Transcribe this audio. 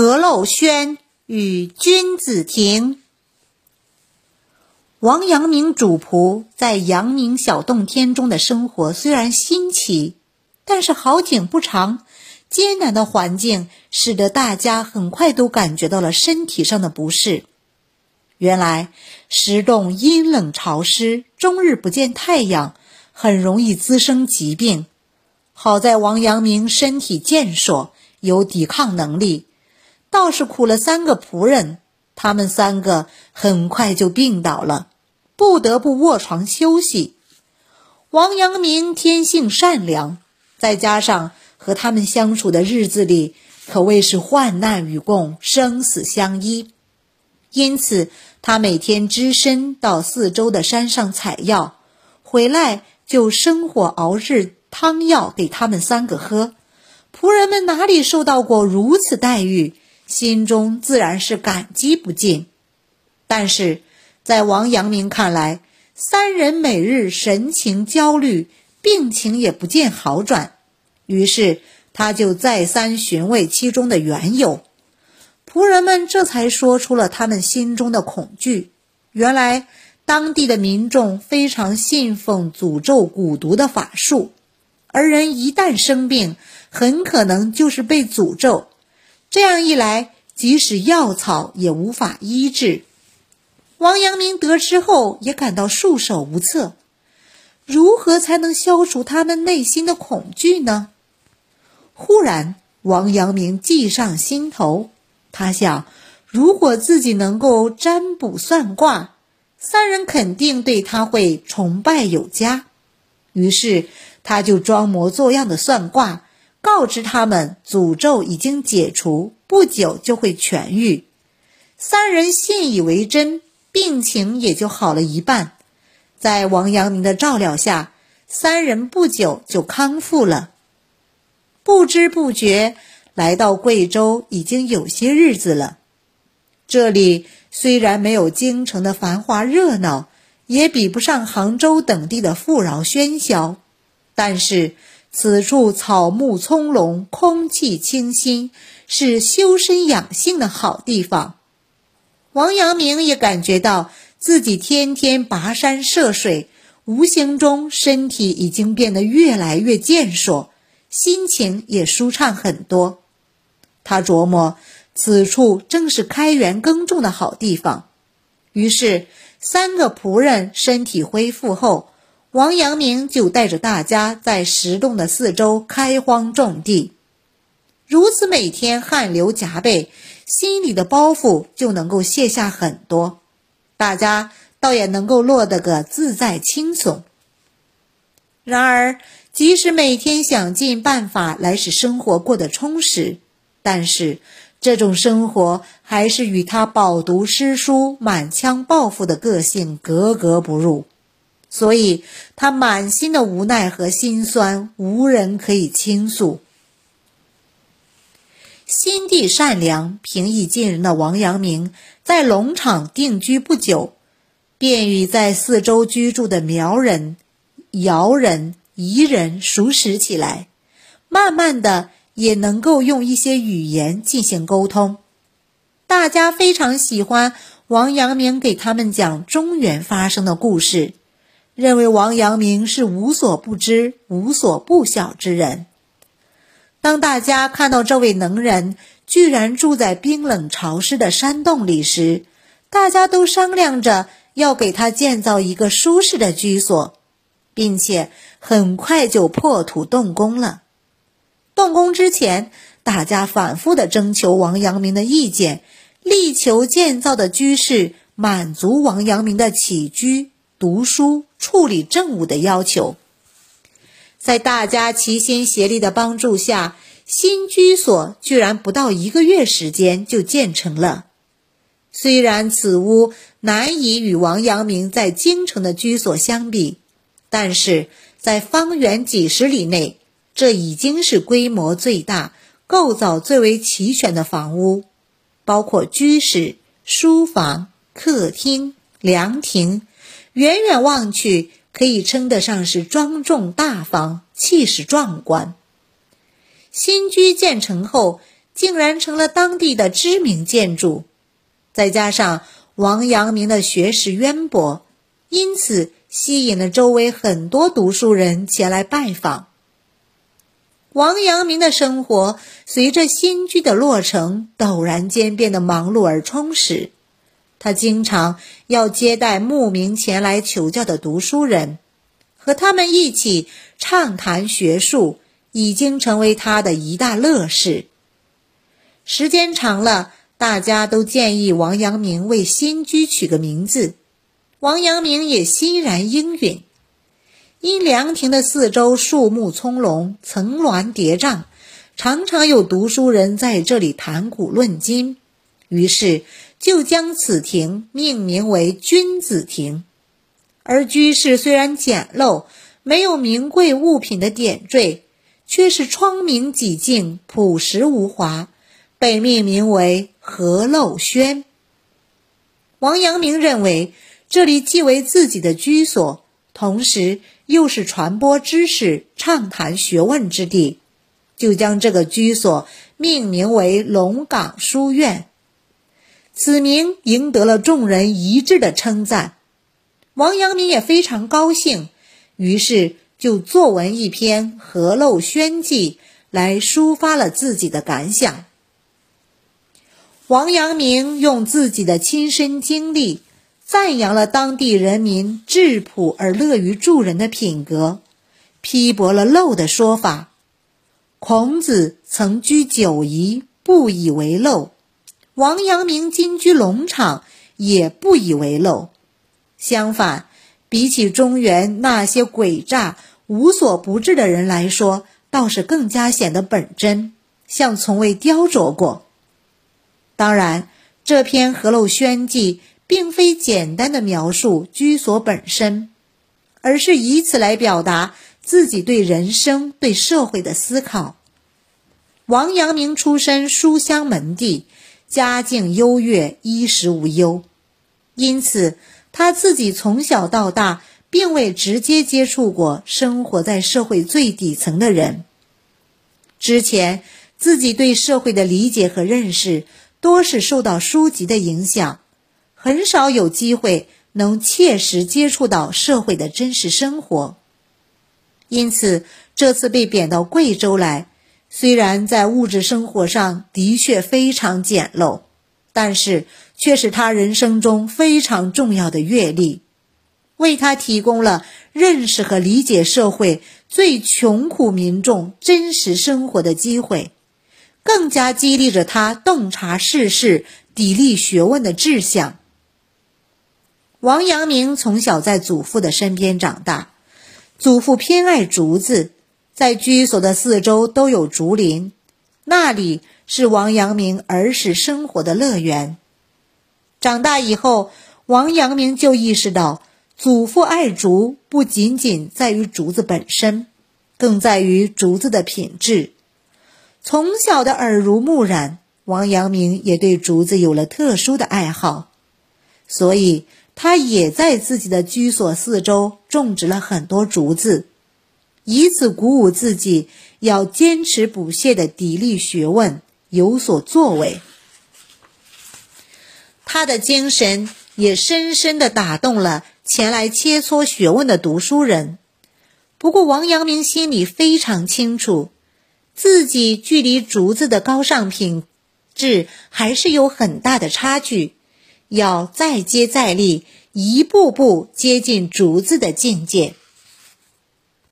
何陋轩与君子亭。王阳明主仆在阳明小洞天中的生活虽然新奇，但是好景不长，艰难的环境使得大家很快都感觉到了身体上的不适。原来石洞阴冷潮湿，终日不见太阳，很容易滋生疾病。好在王阳明身体健硕，有抵抗能力。倒是苦了三个仆人，他们三个很快就病倒了，不得不卧床休息。王阳明天性善良，再加上和他们相处的日子里可谓是患难与共、生死相依，因此他每天只身到四周的山上采药，回来就生火熬制汤药给他们三个喝。仆人们哪里受到过如此待遇？心中自然是感激不尽，但是在王阳明看来，三人每日神情焦虑，病情也不见好转，于是他就再三询问其中的缘由。仆人们这才说出了他们心中的恐惧。原来当地的民众非常信奉诅咒蛊毒的法术，而人一旦生病，很可能就是被诅咒。这样一来，即使药草也无法医治。王阳明得知后也感到束手无策。如何才能消除他们内心的恐惧呢？忽然，王阳明计上心头，他想，如果自己能够占卜算卦，三人肯定对他会崇拜有加。于是，他就装模作样的算卦。告知他们诅咒已经解除，不久就会痊愈。三人信以为真，病情也就好了一半。在王阳明的照料下，三人不久就康复了。不知不觉来到贵州已经有些日子了。这里虽然没有京城的繁华热闹，也比不上杭州等地的富饶喧嚣，但是。此处草木葱茏，空气清新，是修身养性的好地方。王阳明也感觉到自己天天跋山涉水，无形中身体已经变得越来越健硕，心情也舒畅很多。他琢磨，此处正是开源耕种的好地方。于是，三个仆人身体恢复后。王阳明就带着大家在石洞的四周开荒种地，如此每天汗流浃背，心里的包袱就能够卸下很多，大家倒也能够落得个自在轻松。然而，即使每天想尽办法来使生活过得充实，但是这种生活还是与他饱读诗书、满腔抱负的个性格格不入。所以，他满心的无奈和心酸，无人可以倾诉。心地善良、平易近人的王阳明，在龙场定居不久，便与在四周居住的苗人、瑶人、彝人熟识起来，慢慢的也能够用一些语言进行沟通。大家非常喜欢王阳明给他们讲中原发生的故事。认为王阳明是无所不知、无所不晓之人。当大家看到这位能人居然住在冰冷潮湿的山洞里时，大家都商量着要给他建造一个舒适的居所，并且很快就破土动工了。动工之前，大家反复的征求王阳明的意见，力求建造的居室满足王阳明的起居。读书、处理政务的要求，在大家齐心协力的帮助下，新居所居然不到一个月时间就建成了。虽然此屋难以与王阳明在京城的居所相比，但是在方圆几十里内，这已经是规模最大、构造最为齐全的房屋，包括居室、书房、客厅、凉亭。远远望去，可以称得上是庄重大方、气势壮观。新居建成后，竟然成了当地的知名建筑。再加上王阳明的学识渊博，因此吸引了周围很多读书人前来拜访。王阳明的生活随着新居的落成，陡然间变得忙碌而充实。他经常要接待慕名前来求教的读书人，和他们一起畅谈学术，已经成为他的一大乐事。时间长了，大家都建议王阳明为新居取个名字，王阳明也欣然应允。因凉亭的四周树木葱茏，层峦叠嶂，常常有读书人在这里谈古论今，于是就将此亭命名为君子亭。而居室虽然简陋，没有名贵物品的点缀，却是窗明几净，朴实无华，被命名为和陋轩。王阳明认为，这里既为自己的居所。同时，又是传播知识、畅谈学问之地，就将这个居所命名为龙岗书院。此名赢得了众人一致的称赞。王阳明也非常高兴，于是就作文一篇《河陋轩记》来抒发了自己的感想。王阳明用自己的亲身经历。赞扬了当地人民质朴而乐于助人的品格，批驳了陋的说法。孔子曾居九夷，不以为陋；王阳明今居龙场，也不以为陋。相反，比起中原那些诡诈、无所不至的人来说，倒是更加显得本真，像从未雕琢过。当然，这篇《河陋轩记》。并非简单的描述居所本身，而是以此来表达自己对人生、对社会的思考。王阳明出身书香门第，家境优越，衣食无忧，因此他自己从小到大并未直接接触过生活在社会最底层的人。之前自己对社会的理解和认识，多是受到书籍的影响。很少有机会能切实接触到社会的真实生活，因此这次被贬到贵州来，虽然在物质生活上的确非常简陋，但是却是他人生中非常重要的阅历，为他提供了认识和理解社会最穷苦民众真实生活的机会，更加激励着他洞察世事、砥砺学问的志向。王阳明从小在祖父的身边长大，祖父偏爱竹子，在居所的四周都有竹林，那里是王阳明儿时生活的乐园。长大以后，王阳明就意识到，祖父爱竹不仅仅在于竹子本身，更在于竹子的品质。从小的耳濡目染，王阳明也对竹子有了特殊的爱好，所以。他也在自己的居所四周种植了很多竹子，以此鼓舞自己要坚持不懈的砥砺学问，有所作为。他的精神也深深的打动了前来切磋学问的读书人。不过，王阳明心里非常清楚，自己距离竹子的高尚品质还是有很大的差距。要再接再厉，一步步接近竹子的境界。